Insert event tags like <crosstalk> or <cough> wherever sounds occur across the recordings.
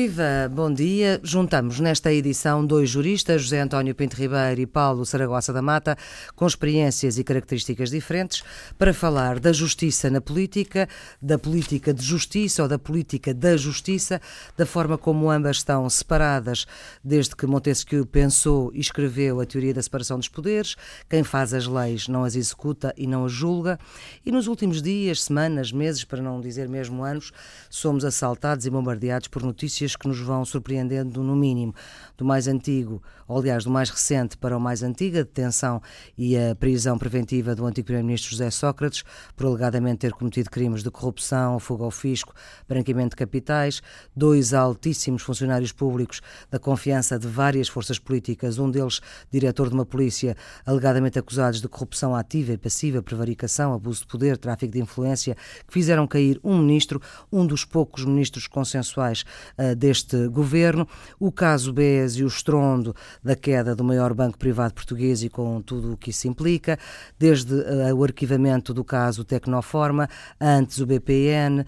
Viva, bom dia. Juntamos nesta edição dois juristas, José António Pinto Ribeiro e Paulo Saragossa da Mata, com experiências e características diferentes, para falar da justiça na política, da política de justiça ou da política da justiça, da forma como ambas estão separadas desde que Montesquieu pensou e escreveu a teoria da separação dos poderes, quem faz as leis não as executa e não as julga, e nos últimos dias, semanas, meses, para não dizer mesmo anos, somos assaltados e bombardeados por notícias notícias que nos vão surpreendendo, no mínimo, do mais antigo, ou aliás, do mais recente para o mais antigo, a detenção e a prisão preventiva do antigo Primeiro-Ministro José Sócrates, por alegadamente ter cometido crimes de corrupção, fuga ao fisco, branqueamento de capitais, dois altíssimos funcionários públicos da confiança de várias forças políticas, um deles diretor de uma polícia, alegadamente acusados de corrupção ativa e passiva, prevaricação, abuso de poder, tráfico de influência, que fizeram cair um ministro, um dos poucos ministros consensuais uh, deste governo. O caso BES e o estrondo da queda do maior banco privado português e com tudo o que isso implica, desde uh, o arquivamento do caso Tecnoforma, antes o BPN.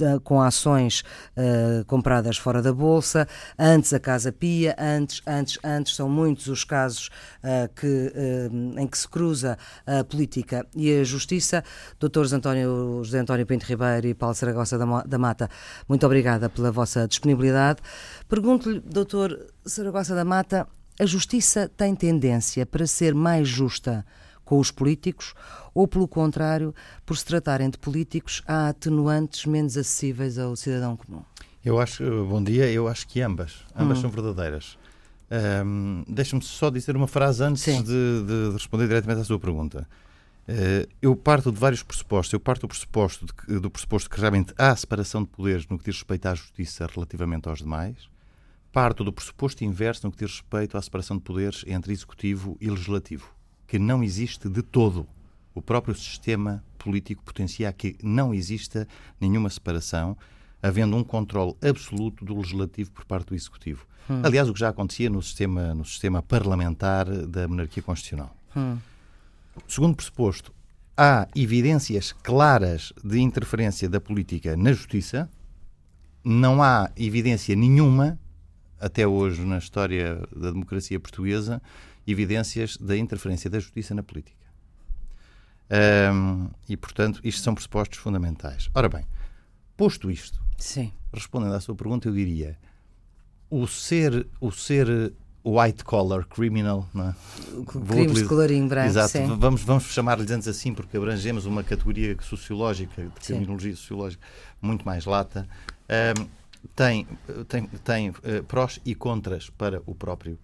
Uh, com ações uh, compradas fora da bolsa, antes a Casa Pia, antes, antes, antes, são muitos os casos uh, que, uh, em que se cruza a política e a justiça. Doutores António, José António Pinto Ribeiro e Paulo Saragossa da Mata, muito obrigada pela vossa disponibilidade. Pergunto-lhe, doutor Saragossa da Mata, a justiça tem tendência para ser mais justa com os políticos ou, pelo contrário, por se tratarem de políticos, há atenuantes menos acessíveis ao cidadão comum? Eu acho, bom dia, eu acho que ambas, ambas hum. são verdadeiras. Um, Deixa-me só dizer uma frase antes de, de, responder diretamente à sua pergunta. Uh, eu parto de vários pressupostos. Eu parto do pressuposto, de, do pressuposto que realmente há separação de poderes no que diz respeito à justiça relativamente aos demais. Parto do pressuposto inverso no que diz respeito à separação de poderes entre executivo e legislativo que não existe de todo. O próprio sistema político potencia que não exista nenhuma separação, havendo um controle absoluto do legislativo por parte do executivo. Hum. Aliás, o que já acontecia no sistema, no sistema parlamentar da monarquia constitucional. Hum. Segundo pressuposto, há evidências claras de interferência da política na justiça, não há evidência nenhuma, até hoje na história da democracia portuguesa, evidências da interferência da justiça na política. Um, e, portanto, isto são pressupostos fundamentais. Ora bem, posto isto, Sim. respondendo à sua pergunta, eu diria o ser, o ser white collar criminal, não é? crimes de colorinho branco, Exato, sim. vamos, vamos chamar-lhes antes assim, porque abrangemos uma categoria sociológica, de criminologia sociológica, muito mais lata. Um, tem tem, tem uh, prós e contras para o próprio.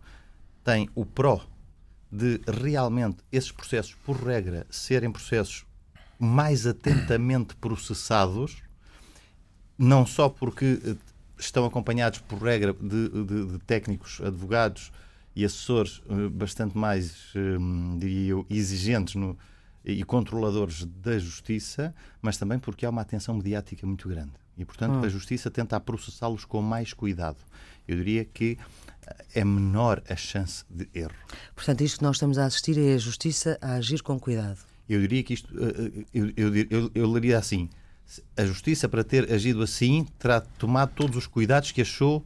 Tem o pró de realmente esses processos, por regra, serem processos mais atentamente processados, não só porque eh, estão acompanhados, por regra, de, de, de técnicos, advogados e assessores eh, bastante mais, hum, diria eu, exigentes no, e controladores da justiça, mas também porque há uma atenção mediática muito grande. E, portanto, hum. a justiça tenta processá-los com mais cuidado. Eu diria que é menor a chance de erro. Portanto, isto que nós estamos a assistir é a justiça a agir com cuidado. Eu diria que isto, eh, eh, eu, eu, eu, eu leria assim: a justiça, para ter agido assim, terá tomado todos os cuidados que achou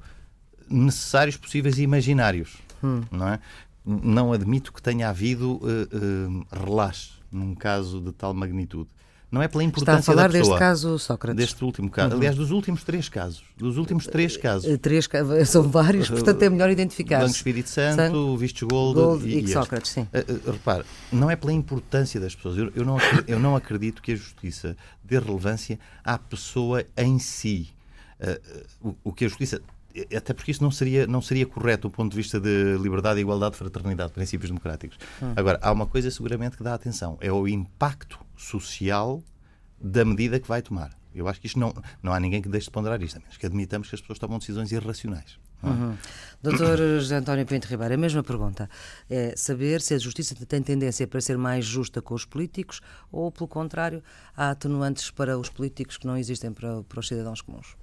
necessários, possíveis e imaginários. Hum. Não, é? não admito que tenha havido uh, uh, relaxe num caso de tal magnitude. Não é pela importância Está a falar deste caso, Sócrates? Deste último caso. Uhum. Aliás, dos últimos três casos. Dos últimos três eh, casos. Três, <laughs> são vários, portanto é melhor identificar. Banco Espírito Santo, Santo Vistos Gold, Gold e, e Sócrates, sim. Uh, repare, não é pela importância das pessoas. Eu, eu, não, eu não acredito que a justiça dê relevância à pessoa em si. Uh, o, o que a justiça até porque isso não seria, não seria correto do ponto de vista de liberdade, igualdade, fraternidade, princípios democráticos. Hum. Agora, há uma coisa seguramente que dá atenção: é o impacto social da medida que vai tomar. Eu acho que isto não, não há ninguém que deixe de ponderar isto, a menos que admitamos que as pessoas tomam decisões irracionais. É? Uhum. Doutor <coughs> José António Pinto Ribeiro, a mesma pergunta. É saber se a justiça tem tendência para ser mais justa com os políticos ou, pelo contrário, há atenuantes para os políticos que não existem para, para os cidadãos comuns.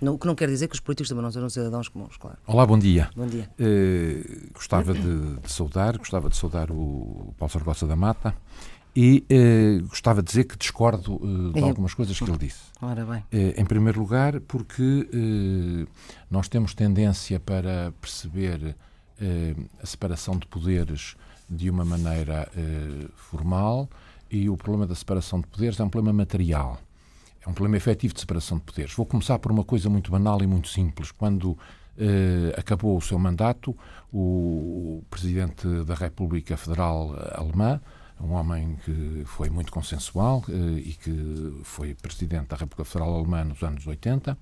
O que não quer dizer que os políticos também não sejam cidadãos comuns, claro. Olá, bom dia. Bom dia. Uh, gostava de, de, saudar, gostava de saudar o Paulo Sargossa da Mata E eh, gostava de dizer que discordo eh, de algumas coisas que ele disse. Ora bem. Eh, em primeiro lugar, porque nós temos tendência para perceber a separação de poderes de uma maneira formal e o problema da separação de poderes é um problema material. É um problema efetivo de separação de poderes. Vou começar por uma coisa muito banal e muito simples. Quando acabou o seu mandato, o, o Presidente da República Federal Alemã, um homem que foi muito consensual eh, e que foi Presidente da República Federal Alemã nos anos 80,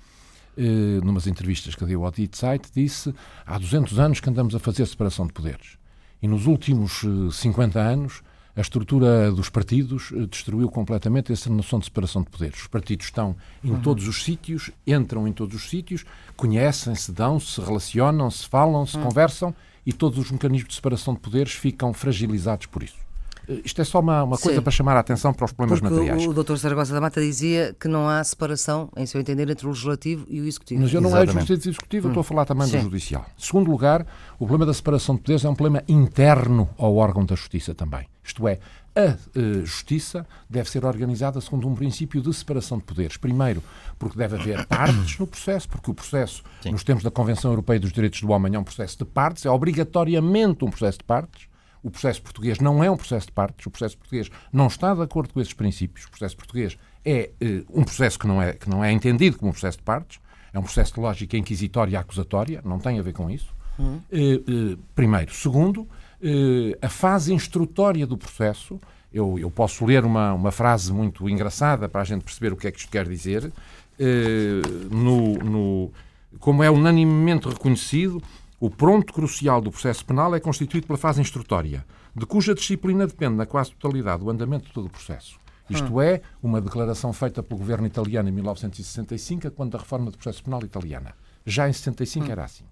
eh, numas entrevistas que deu ao Die Zeit, disse há 200 anos que andamos a fazer separação de poderes. E nos últimos 50 eh, anos a estrutura dos partidos destruiu completamente essa noção de separação de poderes. Os partidos estão em uhum. todos os sítios, entram em todos os sítios, conhecem-se, dão-se, relacionam-se, falam-se, uhum. conversam e todos os mecanismos de separação de poderes ficam fragilizados por isso. Eh, isto é só uma, uma coisa Sim. para chamar a atenção para os problemas Porque materiais. O, Dr. Saragossa da Mata dizia que não há separação, em seu entender, entre o legislativo e o executivo. Mas eu não é Exatamente. é legislativo e executivo, hum. eu estou a falar também Sim. do judicial. Segundo lugar, o problema da separação de poderes é um problema interno ao órgão da justiça também. Isto é, a uh, justiça deve ser organizada segundo um princípio de separação de poderes. Primeiro, porque deve haver <coughs> partes no processo, porque o processo, Sim. nos termos da Convenção Europeia dos Direitos do Homem, é um processo de partes, é obrigatoriamente um processo de partes. O processo português não é um processo de partes, o processo português não está de acordo com esses princípios. O processo português é uh, um processo que não é, que não é entendido como um processo de partes, é um processo de lógica inquisitória e acusatória, não tem a ver com isso. Uh, uh, primeiro. Segundo, eh, a fase instrutória do processo. Eu, eu posso ler uma, uma frase muito engraçada para a gente perceber o que é que isto quer dizer. Eh, no, no, como é unanimemente reconhecido, o pronto crucial do processo penal é constituído pela fase instrutória, de cuja disciplina depende, na quase totalidade, o andamento de todo o processo. Isto hum. é, uma declaração feita pelo governo italiano em 1965, quando a reforma do processo penal italiana. Já em 65 hum. era assim.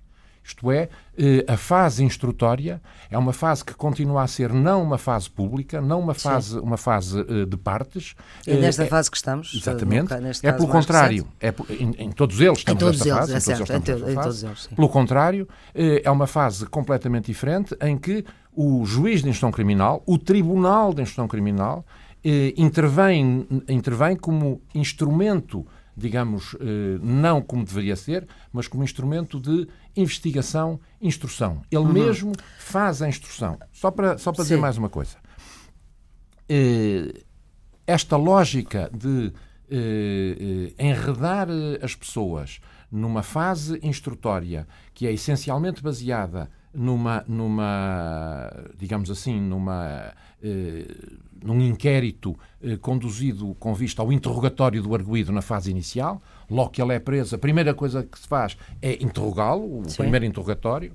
Isto é, eh, a fase instrutória é uma fase que continua a ser não uma fase pública, não uma fase, uma fase eh, de partes. É nesta é, fase que estamos. Exatamente. é pelo contrário. É, em, em, todos eles estamos em todos nesta eles, fase. É certo, em, todos, em todos eles. Pelo contrário, é uma fase completamente diferente em que o juiz de instrução criminal, o tribunal de instrução criminal, intervém, intervém como instrumento digamos, eh, não como deveria ser, mas como instrumento de investigação, instrução. Ele uhum. mesmo faz a instrução. Só para, só para dizer mais uma coisa. Eh, esta lógica de eh, enredar as pessoas numa fase instrutória que é essencialmente baseada numa, numa digamos assim, numa num inquérito eh, conduzido com vista ao interrogatório do arguído na fase inicial. Logo que ele é preso, a primeira coisa que se faz é interrogá-lo, o Sim. primeiro interrogatório.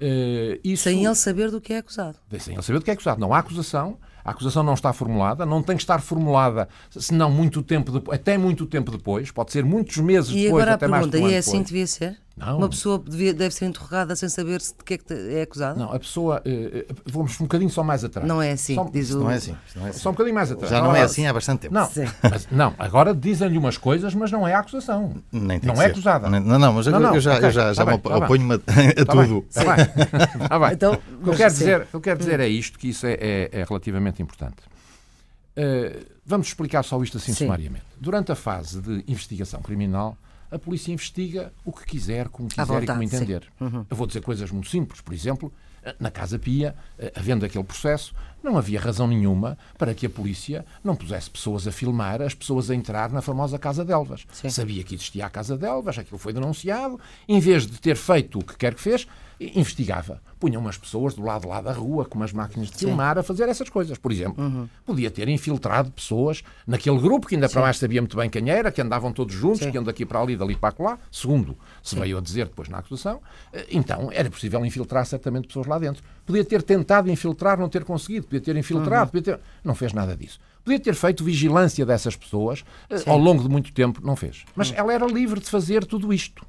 Uh, isso... Sem ele saber do que é acusado. Sem ele saber do que é acusado. Não há acusação, a acusação não está formulada, não tem que estar formulada, senão muito tempo depois, até muito tempo depois, pode ser muitos meses e depois, agora até a pergunta, mais E é assim que devia ser? Não. Uma pessoa devia, deve ser interrogada sem saber de que é que é acusada? Não, a pessoa. Uh, vamos um bocadinho só mais atrás. Não é assim, só, diz o... não, é assim não é assim. Só um bocadinho mais atrás. Já não, é assim há bastante tempo. Não, mas, não agora dizem-lhe umas coisas, mas não é acusação. Nem não é ser. acusada. Não, não, mas não, não, eu já, okay, eu já, já tá me tá oponho-me a, <laughs> a tá tudo. Está bem. <laughs> Tá bem. Então, o que eu quero dizer, eu quero dizer é isto, que isso é, é, é relativamente importante. Uh, vamos explicar só isto assim Sim. sumariamente. Durante a fase de investigação criminal, a polícia investiga o que quiser, como quiser vontade, e como entender. Uhum. Eu vou dizer coisas muito simples. Por exemplo, na Casa Pia, eh, havendo aquele processo, não havia razão nenhuma para que a polícia não pusesse pessoas a filmar, as pessoas a entrar na famosa Casa de Elvas. Sim. Sabia que existia a Casa de Elvas, aquilo foi denunciado, em vez de ter feito o que quer que fez, investigava. Punha umas pessoas do lado lá da rua, com umas máquinas de Sim. filmar, a fazer essas coisas. Por exemplo, uhum. podia ter infiltrado pessoas naquele grupo, que ainda Sim. para mais sabia muito bem quem era, que andavam todos juntos, Sim. que iam daqui para ali, dali para lá. Segundo, se veio a dizer depois na acusação, eh, então era possível infiltrar certamente pessoas lá dentro. Podia ter tentado infiltrar, não ter conseguido, podia ter infiltrado, uhum. podia ter... não fez nada disso. Podia ter feito vigilância dessas pessoas eh, ao longo de muito tempo, não fez. Mas uhum. ela era livre de fazer tudo isto.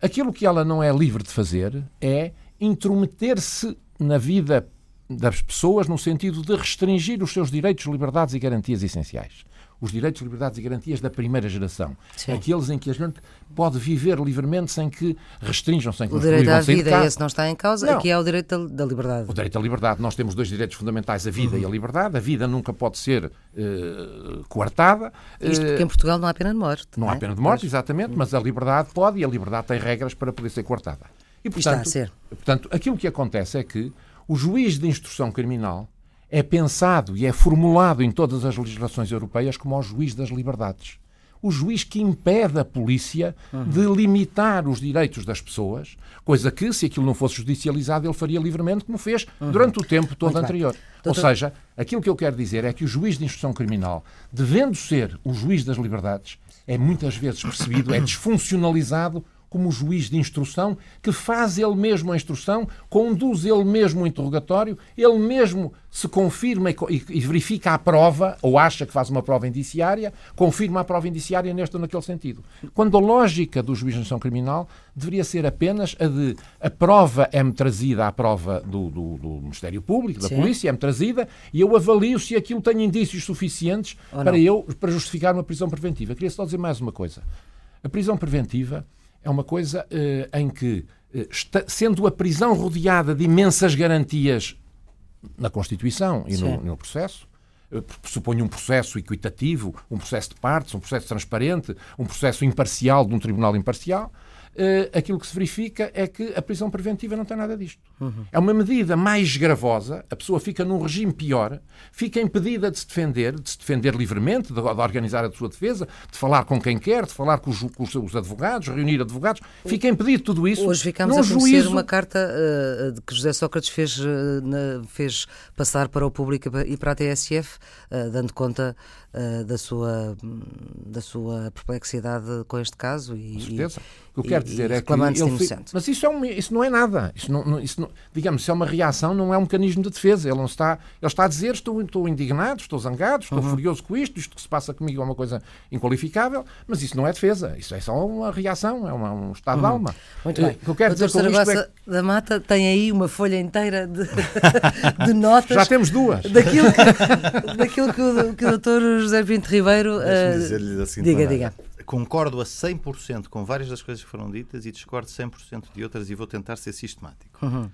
Aquilo que ela não é livre de fazer é intrometer-se na vida das pessoas no sentido de restringir os seus direitos, liberdades e garantias essenciais. Os direitos, liberdades e garantias da primeira geração. Sim. Aqueles em que a gente pode viver livremente sem que restringam, sem que O direito à vida, esse não está em causa, não. aqui é o direito da, liberdade. O direito à liberdade. Nós temos dois direitos fundamentais, a vida uhum. e a liberdade. A vida nunca pode ser uh, coartada. Isto porque em Portugal não há pena de morte. Não, não é? há pena de morte, exatamente, uhum. mas a liberdade pode e a liberdade tem regras para poder ser coartada. E, portanto, está a ser. portanto, aquilo que acontece é que o juiz de instrução criminal é pensado e é formulado em todas as legislações europeias como o juiz das liberdades. O juiz que impede a polícia uhum. de limitar os direitos das pessoas, coisa que, se aquilo não fosse judicializado, ele faria livremente, como fez uhum. durante o tempo todo Muito anterior. Ou seja, aquilo que eu quero dizer é que o juiz de instrução criminal, devendo ser o juiz das liberdades, é muitas vezes percebido, é desfuncionalizado como juiz de instrução, que faz ele mesmo a instrução, conduz ele mesmo o interrogatório, ele mesmo se confirma e, e, verifica a prova, ou acha que faz uma prova indiciária, confirma a prova indiciária neste ou naquele sentido. Quando a lógica do juiz de instrução criminal deveria ser apenas a de a prova é-me trazida à prova do, do, do Ministério Público, da Sim. Polícia, é-me trazida, e eu avalio se aquilo tem indícios suficientes para eu para justificar uma prisão preventiva. Queria só dizer mais uma coisa. A prisão preventiva é uma coisa uh, em que, uh, está, sendo a prisão rodeada de imensas garantias na Constituição e no, no, processo, uh, pressupõe um processo equitativo, um processo de partes, um processo transparente, um processo imparcial de um tribunal imparcial, uh, aquilo que se verifica é que a prisão preventiva não tem nada disto. Uhum. É uma medida mais gravosa, a pessoa fica num regime pior, fica impedida de se defender, de se defender livremente, de, de organizar a sua defesa, de falar com quem quer, de falar com os, com os advogados, reunir advogados, fica impedido de tudo isso. Hoje ficamos a conhecer juízo... uma carta uh, que José Sócrates fez, uh, na, fez passar para o público e para a TSF, dando conta da, sua, da sua perplexidade com este caso. E, com certeza. O que quero dizer é que. Ele, mas isso, é um, isso não é nada. Isso não, isso não, digamos, se é uma reação, não é um mecanismo de defesa. Ele, não está, ele está a dizer: estou, estou indignado, estou zangado, estou uhum. furioso com isto, isto que se passa comigo é uma coisa inqualificável, mas isso não é defesa. Isso é só uma reação, é uma, um estado uhum. de alma. Muito bem. O que eu quero dizer com isto é... da Mata tem aí uma folha inteira de, <laughs> de notas. Já temos duas. Daquilo que, daquilo que, o, que o doutor José Pinto Ribeiro. Uh, assim diga, diga concordo a 100% com várias das coisas que foram ditas e discordo 100% de outras e vou tentar ser sistemático. Uhum.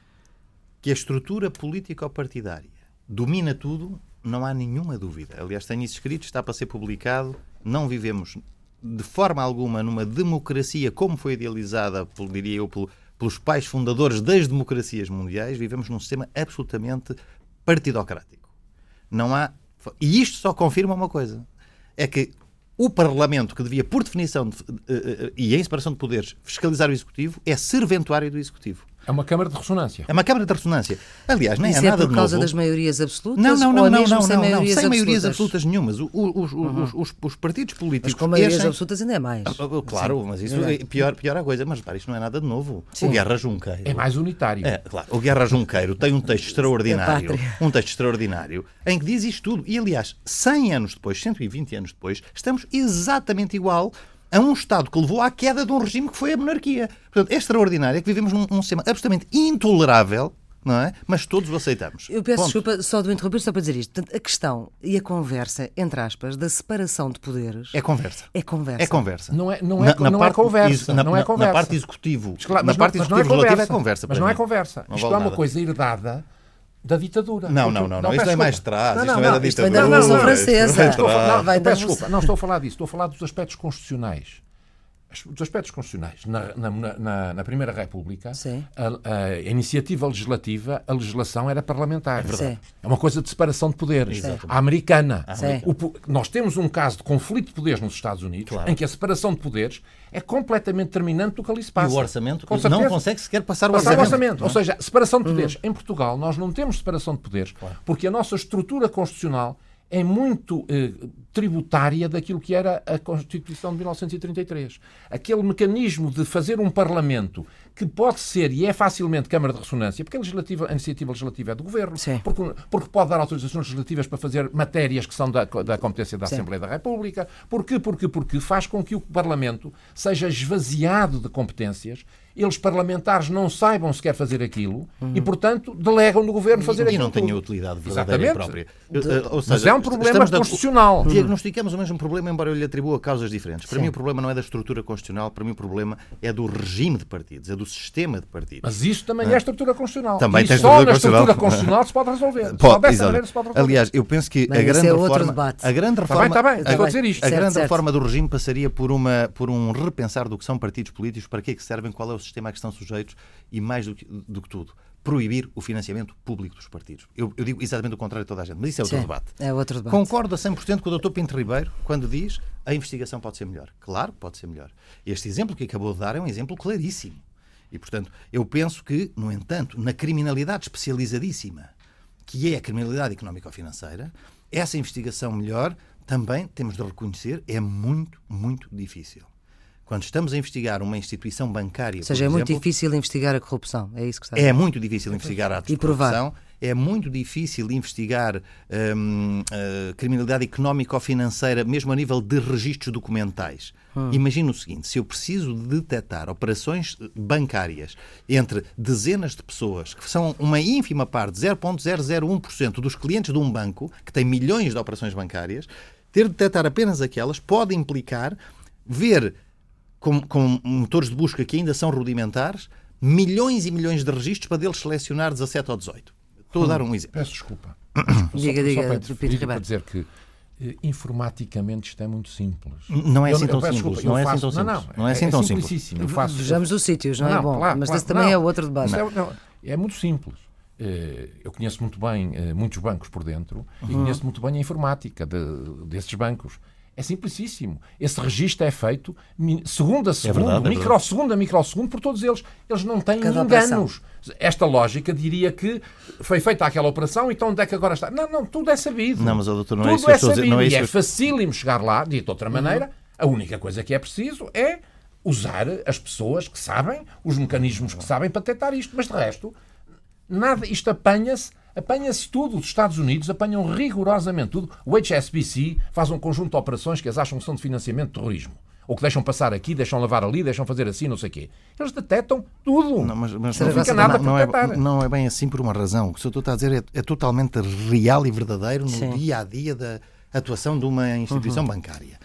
Que a estrutura político-partidária domina tudo, não há nenhuma dúvida. Aliás, tenho isso escrito, está para ser publicado. Não vivemos de forma alguma numa democracia como foi idealizada, diria eu, pelos pais fundadores das democracias mundiais. Vivemos num sistema absolutamente partidocrático. Não há. E isto só confirma uma coisa: é que o Parlamento, que devia, por definição, de, uh, uh, e em separação de poderes, fiscalizar o Executivo, é serventuário do Executivo. É uma Câmara de Ressonância. É uma Câmara de Ressonância. Aliás, nem Isso é nada é por causa novo. das maiorias absolutas? Não, não, não, não, não, sem, não, maiorias, sem maiorias absolutas nenhumas. Os, os, uhum. os, os, os partidos políticos. Mas com maiorias absolutas ainda é mais. Ah, ah, claro, Sim. mas isso é pior, pior a coisa. Mas repare, isto não é nada de novo. Sim. O Guerra Junqueiro. É mais unitário. É, claro. O Guerra Junqueiro tem um texto extraordinário. um texto extraordinário em que diz isto tudo. E, aliás, 100 anos depois, 120 anos depois, estamos exatamente igual a um Estado que levou à queda de um regime que foi a monarquia. Portanto, é extraordinário é que vivemos num, num sistema absolutamente intolerável não é? Mas todos o aceitamos. Eu peço Ponto. desculpa só de interromper, só para dizer isto. Portanto, a questão e a conversa, entre aspas, da separação de poderes. É conversa. É conversa. É conversa. Não é, não é, na, não é conversa. Na, não é conversa. Na parte executivo. Claro, na parte executivo é conversa. é conversa. Mas não é conversa. Não Isto é uma coisa herdada da ditadura. Não, não, não, não. Isto é mais. Não, não, isto não, é da ditadura. Isto vem da Revolução Francesa. Não, peço desculpa, não estou a falar disso. Estou a falar dos aspectos constitucionais os aspectos constitucionais. Na, na, na, na Primeira República, a, a, iniciativa legislativa, a legislação era parlamentar. É, é uma coisa de separação de poderes. A americana. O, nós temos um caso de conflito de poderes nos Estados Unidos, claro. em que a separação de poderes é completamente determinante do que ali se passa. E o orçamento não consegue sequer passar o passar orçamento. O orçamento. Ou seja, separação de poderes. Uhum. Em Portugal, nós não temos separação de poderes, claro. porque a nossa estrutura constitucional é muito eh, tributária daquilo que era a Constituição de 1933. Aquele mecanismo de fazer um Parlamento que pode ser e é facilmente Câmara de Ressonância, porque a, legislativa, a iniciativa legislativa é do Governo, porque, porque, pode dar autorizações legislativas para fazer matérias que são da, da competência da Sim. Assembleia da República, porque, porque, porque faz com que o Parlamento seja esvaziado de competências eles parlamentares não saibam se quer fazer aquilo uhum. e, portanto, delegam no governo fazer aquilo. E não tenham utilidade verdadeira Exatamente. própria. De... Eh, ou seja, Mas é um problema constitucional. Da... Diagnosticamos o mesmo problema, embora eu lhe atribua causas diferentes. Para Sim. mim, o problema não é da estrutura constitucional, para mim, o problema é do regime de partidos, é do sistema de partidos. Mas isso também é, é estrutura constitucional. Também e tem só estrutura na estrutura constitucional se pode resolver. <laughs> Pode, só dessa maneira se pode resolver. Aliás, eu penso que Mas a grande é reforma. A grande reforma. Está bem, está bem. A dizer isto. A grande certo, reforma do regime passaria por, uma, por um repensar do que são partidos políticos, para que é que servem, qual é o sistema a que estão sujeitos e, mais do que, do que tudo, proibir o financiamento público dos partidos. Eu, eu, digo exatamente o contrário de toda a gente, mas isso é outro Sim, debate. É outro debate. Concordo a 100% com o Dr. Pinto Ribeiro quando diz a investigação pode ser melhor. Claro que pode ser melhor. Este exemplo que acabou de dar é um exemplo claríssimo. E, portanto, eu penso que, no entanto, na criminalidade especializadíssima, que é a criminalidade económico-financeira, essa investigação melhor também temos de reconhecer é muito, muito difícil. Quando estamos a investigar uma instituição bancária. Ou seja, é exemplo, muito difícil investigar a corrupção. É isso que está a dizer? É muito difícil investigar e de corrupção. É muito difícil investigar hum, uh, criminalidade económica ou financeira, mesmo a nível de registros documentais. Hum. Imagina o seguinte: se eu preciso de detectar operações bancárias entre dezenas de pessoas, que são uma ínfima parte, 0,001% dos clientes de um banco, que tem milhões de operações bancárias, ter de detectar apenas aquelas pode implicar ver com, com motores de busca que ainda são rudimentares, milhões e milhões de registros para deles selecionar 17 ou 18. Estou a dar um exemplo. Peço desculpa. <coughs> diga, só, diga, só para, para dizer que eh, informaticamente isto é muito simples. Não é assim tão simples. Não é assim tão simples. Não, é assim é tão simples. Eu faço, Vejamos os sítios, não, é bom. Claro, mas claro, esse também é outro debate. É, é, muito simples. Eh, eu conheço muito bem eh, muitos bancos por dentro uhum. e conheço muito bem a informática de, desses bancos. É simplicíssimo. Esse registro é feito segundo a segundo, é verdade, é microsegundo a microsegundo por todos eles. Eles não têm Cada enganos. Operação. Esta lógica diria que foi feita aquela operação, então onde é que agora está? Não, não, tudo é sabido. Não, mas doutor, não tudo é isso que é eu estou sabido. Não é isso e é facílimo chegar lá, dito de outra maneira. Uhum. A única coisa que é preciso é usar as pessoas que sabem, os mecanismos que sabem para detectar isto. Mas de resto, nada, isto apanha-se Apanha-se tudo. Os Estados Unidos apanham rigorosamente tudo. O HSBC faz um conjunto de operações que eles acham que são de financiamento de terrorismo. Ou que deixam passar aqui, deixam lavar ali, deixam fazer assim, não sei o quê. Eles detectam tudo. Não, mas, mas não, fica nada não, é, não é bem assim por uma razão. O que o senhor está a dizer é, é totalmente real e verdadeiro no Sim. dia a dia da atuação de uma instituição uhum. bancária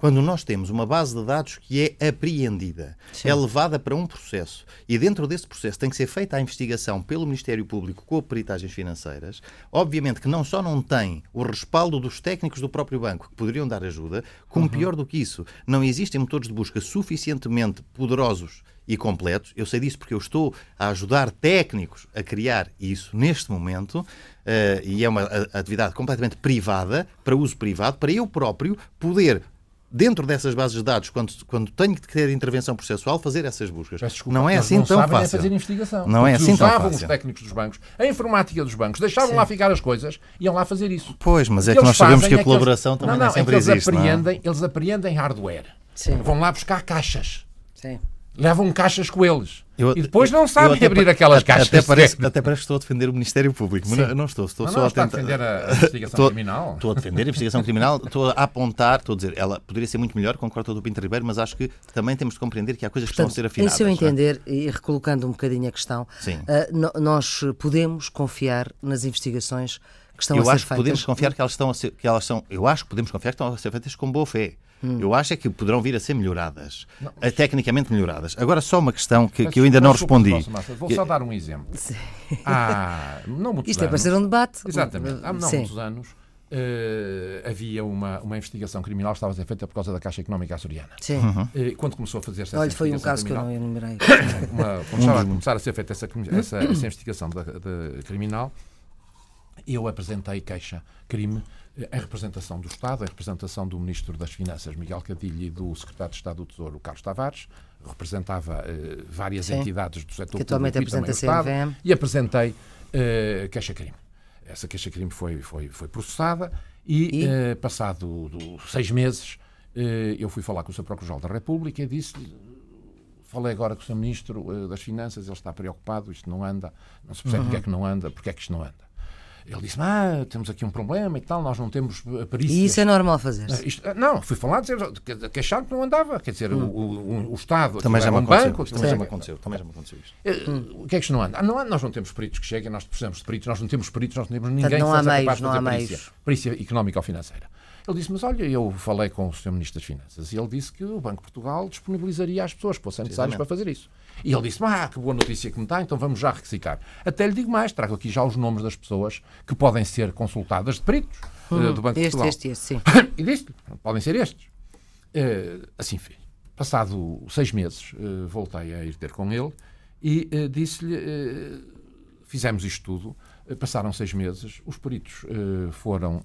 quando nós temos uma base de dados que é apreendida, Sim. é levada para um processo e dentro desse processo tem que ser feita a investigação pelo Ministério Público com peritagens financeiras, obviamente que não só não tem o respaldo dos técnicos do próprio banco que poderiam dar ajuda, como uhum. pior do que isso, não existem motores de busca suficientemente poderosos e completos. Eu sei disso porque eu estou a ajudar técnicos a criar isso neste momento. Uh, e é uma atividade completamente privada, para uso privado, para eu próprio poder dentro dessas bases de dados, quando, quando tenho que ter intervenção processual, fazer essas buscas. Desculpa, não é assim não tão sabem fácil. fazer investigação. Não é assim tão fácil. os técnicos dos bancos, a informática dos bancos, deixavam Sim. lá ficar as coisas, iam lá fazer isso. Pois, mas é que nós sabemos que a colaboração é que eles, também não, não, sempre é que eles existe. Apreendem, não? Eles apreendem hardware. Sim. Vão lá buscar caixas. Sim levam caixas com eles. Eu, e depois não sabem abrir aquelas caixas. Até parece, <laughs> até parece que estou a defender o Ministério Público, mas não, não, estou. Estou não, só não, a, tentar... a defender a, <laughs> investigação estou, criminal. Estou a defender a investigação criminal, estou a apontar, estou a dizer, ela poderia ser muito melhor, concordo com o Pinto Ribeiro, mas acho que também temos de compreender que há coisas Portanto, que estão a ser afinadas. Em seu entender, é? e recolocando um bocadinho a questão, uh, nós podemos confiar nas investigações que estão eu a ser acho feitas? que podemos confiar que elas estão a ser, que elas são, eu acho que podemos confiar que estão a ser feitas com boa fé. Hum. Eu acho é que poderão vir a ser melhoradas, não, mas... tecnicamente melhoradas. Agora, só uma questão que, que eu ainda não respondi. Vou só dar um exemplo. Ah, não muitos Isto anos, é para ser um debate. Exatamente. Há não Sim. muitos anos uh, havia uma, uma investigação criminal que estava a ser feita por causa da Caixa Económica Açoriana. Sim. Uhum. Uh, quando começou a fazer essa Olha, foi um caso criminal, que eu não enumerei. <coughs> Uma, quando estava a começar a ser feita essa, essa, essa investigação de, de criminal, eu apresentei queixa-crime a representação do Estado, a representação do Ministro das Finanças, Miguel Cadilho, e do Secretário de Estado do Tesouro, Carlos Tavares, representava uh, várias Sim, entidades do setor que público e Estado, e apresentei uh, queixa-crime. Essa queixa-crime foi, foi, foi processada e, e? Uh, passado do, seis meses, eu fui falar com o Sr. Procurador da República e disse falei agora com o Sr. Ministro das Finanças, ele está preocupado, isto não anda, não se percebe uhum. porque é que não anda, porque é que isto não anda. Ele disse: Ah, temos aqui um problema e tal, nós não temos perícias. E isso é normal fazer uh, Não, fui falar, dizer, queixar que não andava. Quer dizer, hum. o, o, o, Estado. Também já me um aconteceu. Banco, também já me aconteceu. Também já me aconteceu isto. Uh, o que é que isto não anda? Ah, não, nós não temos peritos que cheguem, nós precisamos de peritos, nós não temos peritos, nós não temos ninguém não que seja capaz de fazer perícia, perícia económica ou financeira. Ele disse, mas olha, eu falei com o Sr. Ministro das Finanças e ele disse que o Banco de Portugal disponibilizaria as pessoas que fossem necessárias para fazer isso. E ele disse, ah, que boa notícia que me dá, então vamos já requisitar. Até lhe digo mais, trago aqui já os nomes das pessoas que podem ser consultadas de peritos hum, do Banco este, de Portugal. Este, este, sim. <coughs> e disse podem ser estes. Uh, assim fez. Passado seis meses, uh, voltei a ir ter com ele e uh, disse-lhe, fizemos isto tudo, passaram seis meses, os peritos foram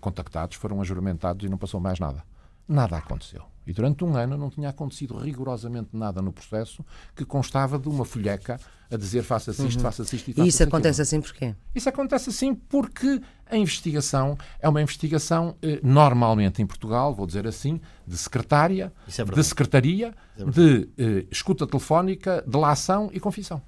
contactados, foram ajuramentados e não passou mais nada. Nada aconteceu. E durante um ano não tinha acontecido rigorosamente nada no processo que constava de uma folheca a dizer faça-se isto, uhum. faça-se isto e faça E isso acontece assim porquê? Isso acontece assim porque a investigação é uma investigação eh, normalmente em Portugal, vou dizer assim, de secretária, é de secretaria, é de eh, escuta telefónica, delação e confissão.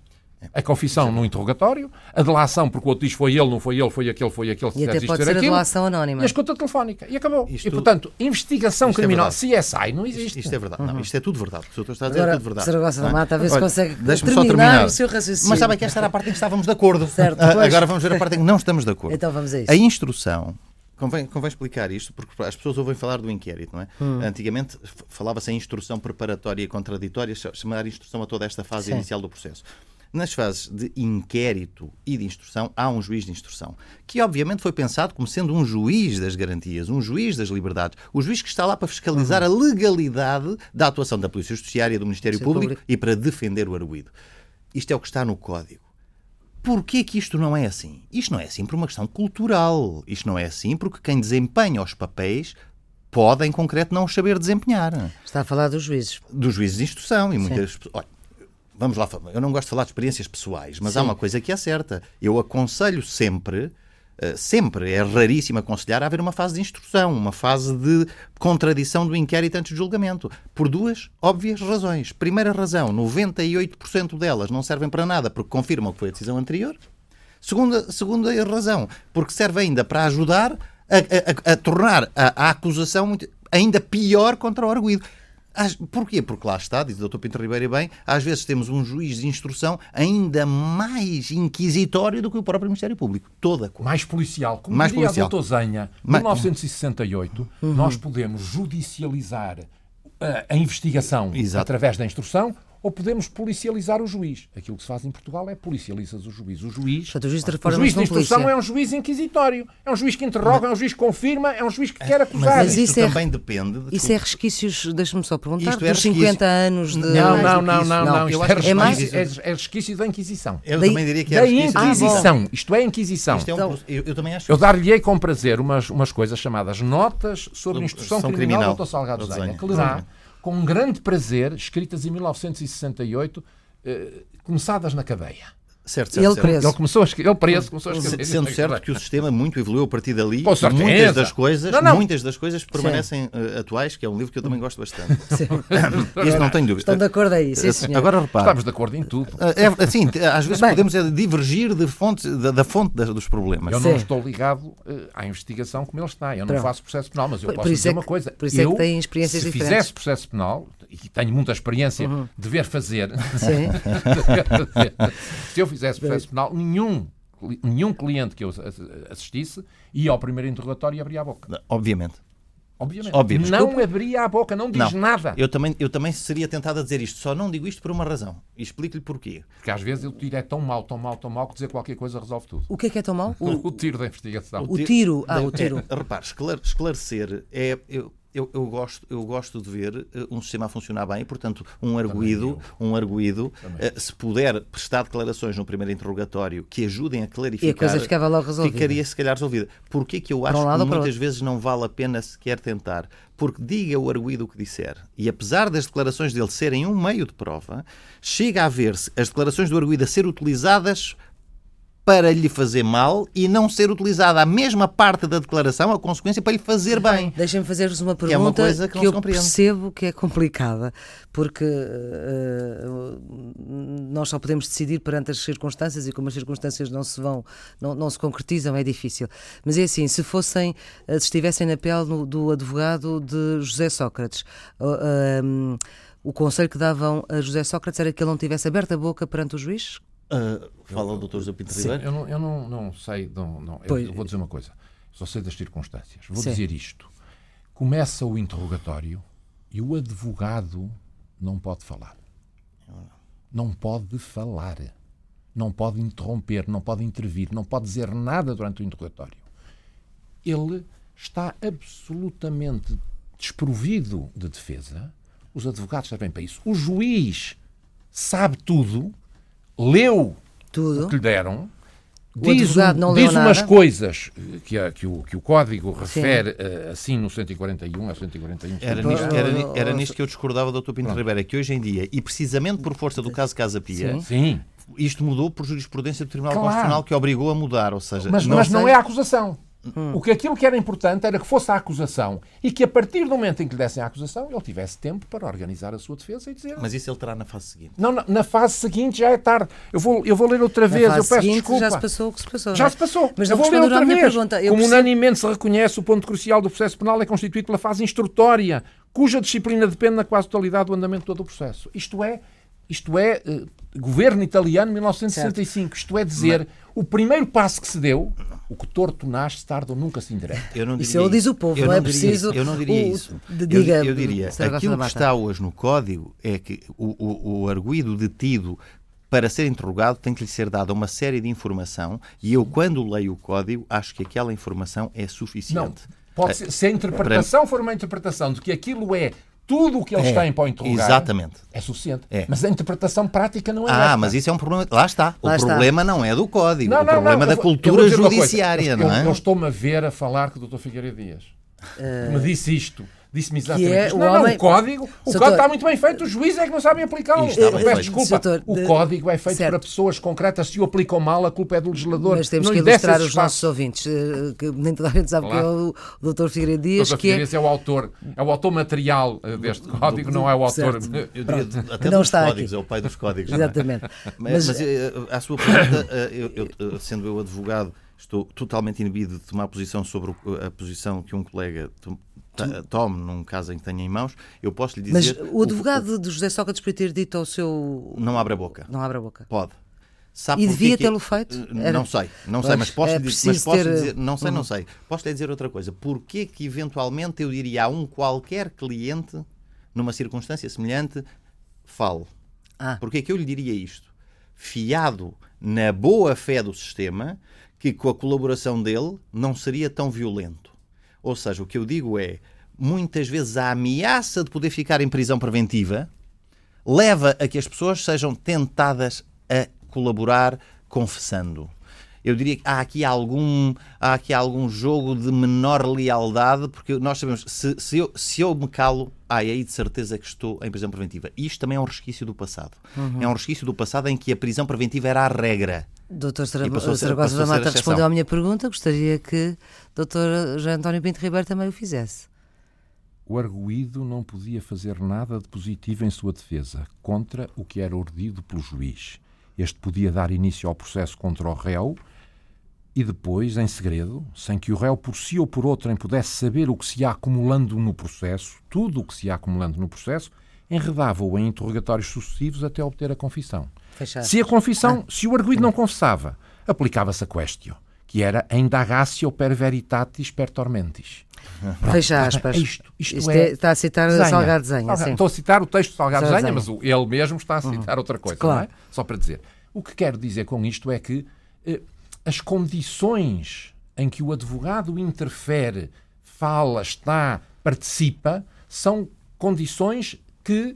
A confissão no interrogatório, a delação porque o outro diz foi ele, não foi ele, foi aquele, foi aquele. E até pode ser aquilo, a delação anónima. E a escuta telefónica. E acabou. Isto, e, portanto, investigação criminal, é CSI, não existe. Isto, isto, é verdade. Uhum. Não, isto é tudo verdade. O senhor está a dizer Agora, é tudo verdade. Saragossa da Mata, a ver se consegue terminar, só terminar o seu raciocínio. Mas sabe que esta era a parte em que estávamos de acordo. Certo, Agora vamos ver a parte em que não estamos de acordo. Então vamos a isso. A instrução Convém, convém, explicar isto, porque as pessoas ouvem falar do inquérito, não é? Hum. Antigamente falava-se em instrução preparatória e contraditória, chamar instrução a toda esta fase Sim. inicial do processo. Nas fases de inquérito e de instrução, há um juiz de instrução, que obviamente foi pensado como sendo um juiz das garantias, um juiz das liberdades, o juiz que está lá para fiscalizar uhum. a legalidade da atuação da Polícia Judiciária e do Ministério Público, Público e para defender o arguído. Isto é o que está no Código. Porquê que isto não é assim? Isto não é assim por uma questão cultural. Isto não é assim porque quem desempenha os papéis pode, em concreto, não os saber desempenhar. Está a falar dos juízes. Dos juízes de instrução. E muitas. Olha, vamos lá, eu não gosto de falar de experiências pessoais, mas Sim. há uma coisa que é certa. Eu aconselho sempre, eh, sempre, é raríssimo aconselhar a haver uma fase de instrução, uma fase de contradição do inquérito antes do julgamento, por duas óbvias razões. Primeira razão, 98% delas não servem para nada porque confirmam que foi a decisão anterior. Segunda, segunda razão, porque serve ainda para ajudar a, a, a tornar a, a acusação muito, ainda pior contra o arguído. Porquê? Porque lá está, diz o Dr. Pinto Ribeiro bem, às vezes temos um juiz de instrução ainda mais inquisitório do que o próprio Ministério Público. Toda a Mais policial. Como mais diria policial. a Dr. Zenha, em 1968, uhum. nós podemos judicializar a, eh, a investigação Exato. através da instrução ou podemos policializar o juiz. Aquilo que se faz em Portugal é policializas o juiz. O juiz, Portanto, o juiz, o juiz de instrução é um juiz inquisitório. É um juiz que interroga, é um juiz que confirma, é um juiz que quer acusar. Mas isso é, também depende. De... Isso é resquícios, deixa-me só perguntar, isto é dos 50 anos de... Não, não, não, não, não. Isto é, é, mais... é, é resquício da Inquisição. Eu da, também diria que é da Inquisição. Ah, isto é Inquisição. Isto é um... então, eu, eu, também acho Eu dar-lhe-ei com prazer umas, umas coisas chamadas Notas sobre Instrução Criminal, criminal do Dr. Salgado Zenha, que lerá com grande prazer, escritas em 1968, eh, começadas na cadeia. Certo, certo, ele certo. preso. Ele, começou a, ele preso começou a escrever. Sendo certo que o sistema muito evoluiu a partir dali. Com certeza. Muitas das coisas, não, não. Muitas das coisas permanecem uh, atuais, que é um livro que eu também gosto bastante. <laughs> <coughs> Isso não tenho dúvida. Estão de acordo aí, sim, senhor. Agora repare. Estamos de acordo em tudo. É, assim, às vezes Bem, podemos é, divergir de fonte, da, da fonte dos problemas. Eu não sim. estou ligado uh, à investigação como ele está. Eu não Pronto. faço processo penal, mas eu posso dizer é que, uma coisa. Por isso eu, é que tem experiências se diferentes. Se fizesse processo penal, e tenho muita experiência uhum. de ver fazer, <laughs> se eu fizesse processo penal, nenhum, nenhum cliente que eu assistisse ia ao primeiro interrogatório e abria a boca. Obviamente. Obviamente. Óbvio, não abria a boca, não diz não, nada. Eu também, eu também seria tentado a dizer isto, só não digo isto por uma razão. E explico-lhe porquê. Porque às vezes o tiro é tão mau, tão mau, tão mau que dizer qualquer coisa resolve tudo. O que é que é tão mau? <laughs> O, o tiro da investigação. O tiro, ah, o tiro. É, repare, esclarecer é. Eu, eu, eu, gosto, eu gosto de ver uh, um sistema a funcionar bem, portanto, um arguído, um arguído uh, se puder prestar declarações no primeiro interrogatório que ajudem a clarificar, e a coisa ficava logo resolvida. ficaria se calhar resolvida. Porquê que eu acho um que muitas vezes não vale a pena sequer tentar? Porque diga o arguído o que disser, e apesar das declarações dele serem um meio de prova, chega a ver-se as declarações do arguído a ser utilizadas para lhe fazer mal e não ser utilizada a mesma parte da declaração, a consequência, para lhe fazer bem. Deixem-me fazer-vos uma pergunta que, é uma coisa que, que eu percebo que é complicada, porque uh, nós só podemos decidir perante as circunstâncias e como as circunstâncias não se vão, não, não se concretizam, é difícil. Mas é assim, se fossem, se estivessem na pele no, do advogado de José Sócrates, uh, o conselho que davam a José Sócrates era que ele não tivesse aberto a boca perante o juiz? Uh, fala o doutor José Pinto Ribeiro? Eu, não, eu não, não sei, não, não eu, eu, vou dizer uma coisa, só sei das circunstâncias. Vou Sim. dizer isto. Começa o interrogatório e o advogado não pode falar. Não pode falar. Não pode interromper, não pode intervir, não pode dizer nada durante o interrogatório. Ele está absolutamente desprovido de defesa os advogados servem para isso. O juiz sabe tudo, leu tudo. o que lhe deram, diz, um, diz umas coisas que, a, que, o, que o código refere uh, assim no 141 a 141. Era, nisto, era, era nisto que eu discordava do Dr. Pinto Ribeiro, é que hoje em dia, e precisamente por força do caso Casa Pia, Sim. Sim. isto mudou por jurisprudência do Tribunal claro. Constitucional que obrigou a mudar, ou seja... Mas não, mas não é a acusação. Hum. O que aquilo que era importante era que fosse a acusação e que a partir do momento em que lhe dessem a acusação ele tivesse tempo para organizar a sua defesa e dizer. Mas isso ele terá na fase seguinte. Não, na, na fase seguinte já é tarde. Eu vou, eu vou ler outra vez. eu peço seguinte, desculpa. Já se passou o que se passou. Já é? se passou. Mas eu vou ler outra vez. Pergunta. Eu Como percebo... unanimemente se reconhece, o ponto crucial do processo penal é constituído pela fase instrutória, cuja disciplina depende na quase totalidade do andamento de todo o processo. Isto é, isto é uh, governo italiano 1965. Certo. Isto é dizer, Mas... o primeiro passo que se deu o que torto nasce, tarde ou nunca se endireita. Isso ele diz o povo, não, não, é preciso. Eu não diria o, isso. Diga, eu, eu diria, aquilo que está hoje no código é que o, o, o arguído detido para ser interrogado tem que lhe ser dada uma série de informação e eu, quando leio o código, acho que aquela informação é suficiente. Não. Pode ser, se a interpretação for uma interpretação de que aquilo é tudo o que eles é, têm para o interrogar exatamente. é suficiente. É. Mas a interpretação prática não é Ah, esta. mas isso é um problema. Lá está. Lá o está. problema não é do código. Não, não, o problema não, é da cultura judiciária, não é? Eu, eu estou-me a ver a falar com o Dr. Figueiredo Dias. Uh... Me disse isto disse-me exatamente é isto. Não, homem... não, o código, o código está muito bem feito, os juízes é que não sabem aplicá-lo. Peço desculpa, Soutor, o de... código é feito certo. para pessoas concretas, se o aplicam mal, a culpa é do legislador. Mas temos não que ilustrar os nossos ouvintes, eh, que nem toda a gente sabe claro. que é o, Dr. Figueiredo Dias. O Dr. Figueiredo é... é o autor, é o autor material eh, deste código, não é o autor. Eu diria, até não dos está códigos, aqui. é o pai dos códigos. Exatamente. <laughs> mas, mas, eh, à sua pergunta, eu, eu, sendo eu advogado, estou totalmente inibido de tomar posição sobre a posição que um colega tome num caso em que tenha em mãos, eu posso lhe dizer. Mas o advogado o, de José Sócrates podia ter dito ao seu. Não abre a boca. Não abre a boca. Pode. Sabe e devia tê-lo feito? Era... Não sei, não sei, mas posso, é dizer, mas posso ter... dizer, não sei, uhum. não sei. Posso lhe dizer outra coisa. Porquê que eventualmente eu diria a um qualquer cliente, numa circunstância semelhante, fale? Ah. Porquê que eu lhe diria isto? Fiado na boa fé do sistema, que com a colaboração dele não seria tão violento. Ou seja, o que eu digo é, muitas vezes a ameaça de poder ficar em prisão preventiva leva a que as pessoas sejam tentadas a colaborar confessando. Eu diria que há aqui algum, há aqui algum jogo de menor lealdade, porque nós sabemos, se, se, eu, se eu me calo, é aí de certeza que estou em prisão preventiva. Isto também é um resquício do passado. Uhum. É um resquício do passado em que a prisão preventiva era a regra. Doutor Saragossa da Mata respondeu à minha pergunta. Gostaria que Doutor José António Pinto Ribeiro também o fizesse. O arguído não podia fazer nada de positivo em sua defesa contra o que era ordido pelo juiz. Este podia dar início ao processo contra o réu e depois, em segredo, sem que o réu por si ou por outrem pudesse saber o que se ia acumulando no processo, tudo o que se ia acumulando no processo, enredava-o em interrogatórios sucessivos até obter a confissão. Fechado. Se a confissão, ah. se o arguido não confessava, aplicava-se a questio, que era indagatio per veritatis per tormentis. <laughs> Fecha aspas. Isto, isto, isto é, está a citar Zenha. Salgado Zenha. Estou a citar o texto de Salgado Zenha, Zenha, mas ele mesmo está a citar uhum. outra coisa, claro. É? Só para dizer. O que quero dizer com isto é que eh, as condições em que o advogado interfere, fala, está, participa, são condições que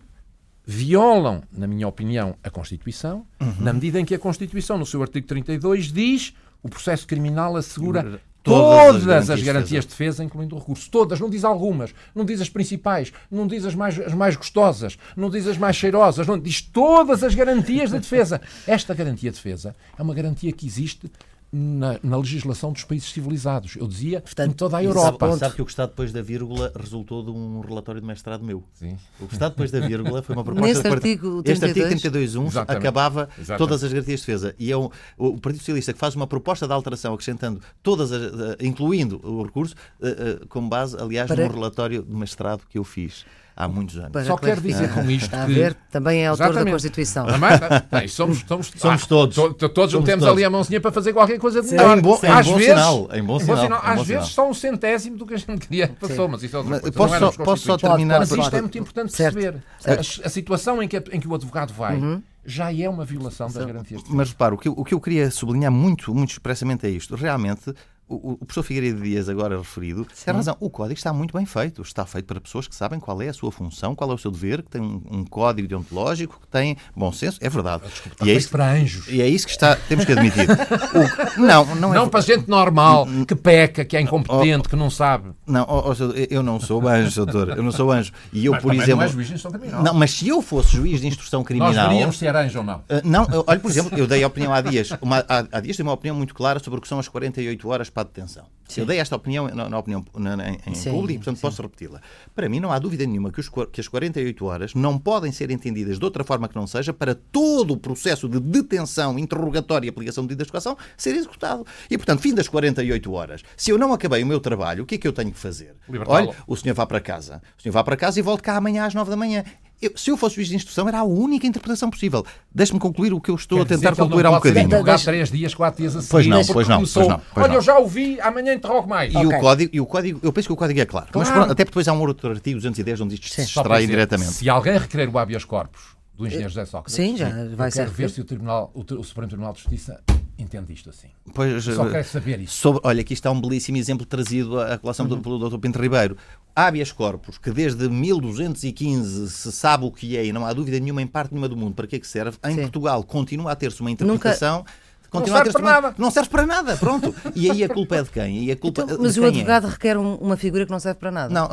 violam, na minha opinião, a Constituição, uhum. na medida em que a Constituição, no seu artigo 32, diz o processo criminal assegura todas, todas as, garantias de defesa, incluindo o recurso. Todas, não diz algumas, não diz as principais, não diz as mais, as mais gostosas, não diz as mais cheirosas, não diz todas as garantias de defesa. <laughs> Esta garantia de defesa é uma garantia que existe na, na, legislação dos países civilizados. Eu dizia Portanto, em toda a Europa. Sabe, sabe, que o que está depois da vírgula resultou de um relatório de mestrado meu. Sim. O que está depois da vírgula foi uma <laughs> proposta... Neste artigo 32? Este artigo 32.1 acabava Exatamente. todas as garantias de defesa. E é um, o Partido Socialista que faz uma proposta de alteração acrescentando todas, as, eh, incluindo o recurso, uh, uh, com base, aliás, Para... num relatório de mestrado que eu fiz há muitos anos. Para Só quero dizer com isto que... A ver, também é autor Exatamente. da Constituição. Também, somos, somos, <laughs> somos ah, todos. To, todos somos temos ali a mãozinha para fazer qualquer coisa de melhor. Em bom, em às bom vezes, sinal. Em bom sinal. sinal. Às vezes só um centésimo do que a gente queria passou, mas isso é outra coisa. Posso, só, posso só terminar... Mas isto é muito importante certo. perceber. Certo. A, a, situação em que, em que o advogado vai... Uhum já é uma violação das garantias. Mas repara, o que, eu, o que eu queria sublinhar muito, muito expressamente é isto. Realmente, o, o professor Figueiredo Dias, agora referido, Sim. tem razão. O código está muito bem feito. Está feito para pessoas que sabem qual é a sua função, qual é o seu dever, que tem um, um código deontológico, que tem bom senso. É verdade. Desculpa, está e é isso, para anjos. E é isso que está, temos que admitir. o, não, não, é, não para gente normal, que peca, que é incompetente, oh, que não sabe. Não, oh, oh, eu não sou anjo, doutor. Eu não sou anjo. E eu, mas por exemplo. Não, é juiz de criminal. não, mas se eu fosse juiz de instrução criminal. Nós deveríamos ser anjo ou não? Uh, não, olha, por exemplo, eu dei a opinião há dias. Uma, há, há dias tenho uma opinião muito clara sobre o que são as 48 horas para a detenção. Sim. Eu dei esta opinião na, na opinião na, em, em sim, público, portanto sim. posso repeti-la. Para mim não há dúvida nenhuma que, os, que as 48 horas não podem ser entendidas de outra forma que não seja para todo o processo de detenção, interrogatório e aplicação de medidas de coação ser executado. E, portanto, fim das 48 horas, se eu não acabei o meu trabalho, o que é que eu tenho que fazer? Olha, o senhor vá para casa. O senhor vá para casa e volte cá amanhã às 9 da manhã. Eu, se eu fosse juiz de instrução, era a única interpretação possível. Deixe-me concluir o que eu estou Quer a tentar concluir há um bocadinho. Não pode três dias, quatro dias a seguir. Pois não, pois não, pois não. Pois Olha, eu já ouvi, amanhã interrogo mais. E, okay. o código, e o código, eu penso que o código é claro. claro. Mas pronto, até depois há um outro artigo, 210, onde isto se extrai diretamente. Se alguém requerer o habeas corpus do engenheiro José Sócrates, Sim, já vai ser. ver se o, tribunal, o, o Supremo Tribunal de Justiça entende isto assim. Pois, Só quero saber isso. Sobre, olha, aqui está um belíssimo exemplo trazido à colação uhum. pelo Dr. Pinto Ribeiro. Habeas corpus, que desde 1215 se sabe o que é e não há dúvida nenhuma em parte nenhuma do mundo para que é que serve, em Sim. Portugal continua a ter-se uma interpretação. Nunca Continua não serve para nada. Não serve para nada, pronto. E aí a culpa é de quem? E a culpa então, mas o é? advogado é? requer um, uma figura que não serve para nada. Não,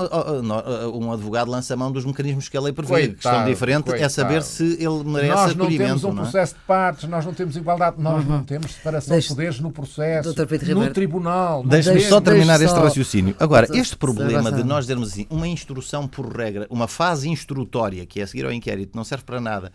um advogado lança a mão dos mecanismos que a lei prevê. A questão diferente coitado. é saber se ele merece nós não temos um não é? processo de partes, nós não temos igualdade, nós uhum. não temos separação Deixe... de poderes no processo, no tribunal. Deixe-me só terminar Deixe este só... raciocínio. Agora, este problema de nós dizermos assim, uma instrução por regra, uma fase instrutória, que é a seguir ao inquérito, não serve para nada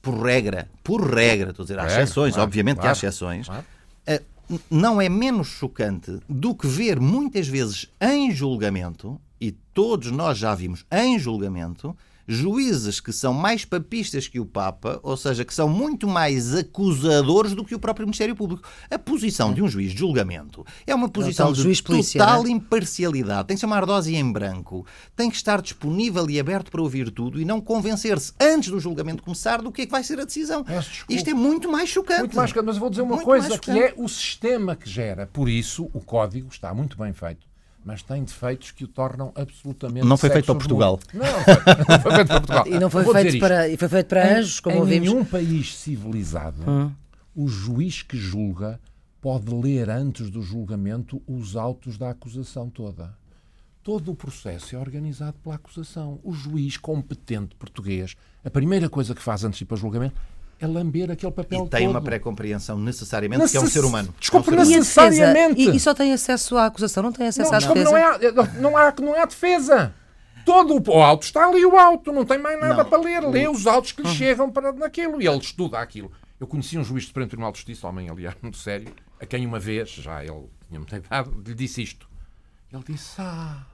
por regra, por regra, estou a dizer, há exceções, claro, obviamente claro, que há exceções, claro. Eh, não é menos chocante do que ver muitas vezes em julgamento, e todos nós já vimos em julgamento, juízes que são mais papistas que o Papa, ou seja, que são muito mais acusadores do que o próprio Ministério Público. A posição de um juiz de julgamento é uma posição de total polícia, né? imparcialidade. Tem que ser uma ardose em branco. Tem que estar disponível e aberto para ouvir tudo e não convencer-se antes do julgamento começar do que é que vai ser a decisão. Isto é muito mais chocante. Muito mais chocante, mas eu vou dizer uma muito coisa que é o sistema que gera. Por isso, o código está muito bem feito mas tem defeitos que o tornam absolutamente Não foi feito para Portugal. Não, não foi, feito para Portugal. <laughs> E não foi, feito para, e foi feito para anjos, como em ouvimos. Em nenhum país civilizado, hum. o juiz que julga pode ler antes do julgamento os autos da acusação toda. Todo o processo é organizado pela acusação. O juiz competente português, a primeira coisa que faz antes de ir para o julgamento é lamber aquele papel e tem todo. uma pré-compreensão necessariamente Necess... que é um ser humano. Desculpe, é um necessariamente. E, e, só tem acesso à acusação, não tem acesso não, à defesa? Não, é, não, há, não há defesa. Todo o auto está ali, o auto, não tem mais nada não. para ler. Lê os autos que lhe uhum. chegam para naquilo e ele estuda aquilo. Eu conheci um juiz de Supremo Tribunal de Justiça, homem, aliás, <laughs> muito sério, a quem uma vez, já ele tinha muita idade, lhe disse isto. Ele disse: Ah,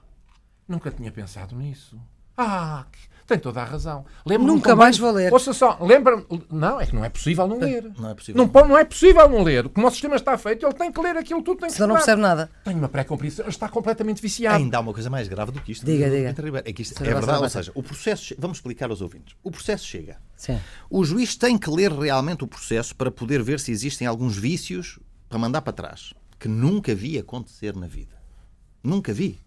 nunca tinha pensado nisso. Ah, tem toda a razão. Lembra Nunca mais vou ler. Ouça só, lembra Não, é que não é possível não ler. Não é possível. Não, não é possível não ler. Como o sistema está feito, ele tem que ler aquilo tudo. Tem Senão não percebe nada. Tem uma pré-compreensão. Está completamente viciado. Ainda há uma coisa mais grave do que isto. Diga, diga. É que isto é verdade. Ou seja, o processo. Vamos explicar aos ouvintes. O processo chega. Sim. O juiz tem que ler realmente o processo para poder ver se existem alguns vícios para mandar para trás. Que nunca vi acontecer na vida. Nunca vi.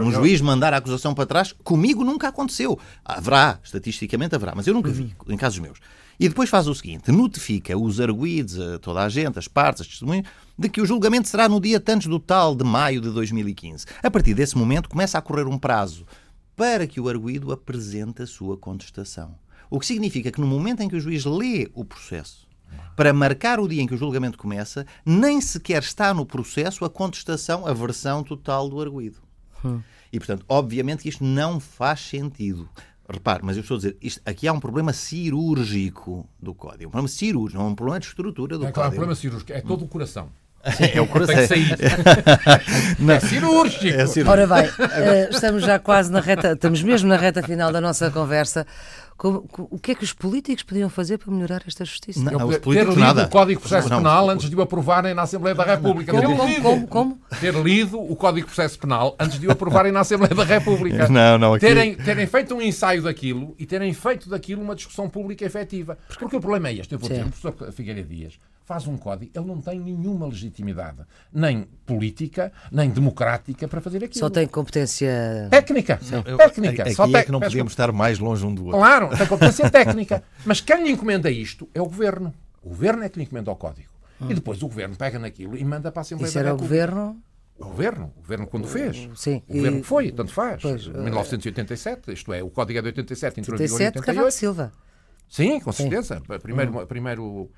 Um juiz mandar a acusação para trás, comigo nunca aconteceu. Haverá, estatisticamente haverá, mas eu nunca vi, em casos meus. E depois faz o seguinte: notifica os arguídos, a toda a gente, as partes, as testemunhas, de que o julgamento será no dia tantos do tal de maio de 2015. A partir desse momento começa a correr um prazo para que o arguído apresente a sua contestação. O que significa que no momento em que o juiz lê o processo, para marcar o dia em que o julgamento começa, nem sequer está no processo a contestação, a versão total do arguído. Hum. E, portanto, obviamente que isto não faz sentido. Repare, mas eu estou a dizer, isto, aqui há um problema cirúrgico do código. Um problema cirúrgico, não é um problema de estrutura do é, código. É um problema cirúrgico, é todo o coração. É, o <laughs> coração. Tem que sair. não. <laughs> É cirúrgico. É cirúrgico. Ora bem, uh, <laughs> estamos já quase na reta, estamos mesmo na reta final da nossa conversa. Como, o que é que os políticos podiam fazer para melhorar esta justiça? Não, não, ter lido nada. o Código de Processo não, Penal antes de o aprovarem na Assembleia da República. Como, ter, como, como, como? ter lido o Código de Processo Penal antes de o aprovarem na Assembleia da República. <laughs> Não, não, aqui... terem, terem feito um ensaio daquilo e terem feito daquilo uma discussão pública efetiva. Porque o problema é este. Eu vou dizer, o professor Figueiredo Dias faz um código, ele não tem nenhuma legitimidade, nem política, nem democrática para fazer aquilo. Só tem competência técnica. Não, técnica. Aqui Só é que não podíamos estar mais longe um do outro. Claro, tem <laughs> competência técnica. Mas quem lhe encomenda isto é o governo. O governo é que lhe encomenda o código. Hum. E depois o governo pega naquilo e manda para a Assembleia Isso era o governo? O governo, o governo quando fez. Sim. O governo que foi, tanto faz. Pois, 1987, isto é, o código é de 87, entrou em vigor em 88. Silva. Sim, com certeza. Sim. Primeiro, hum. primeiro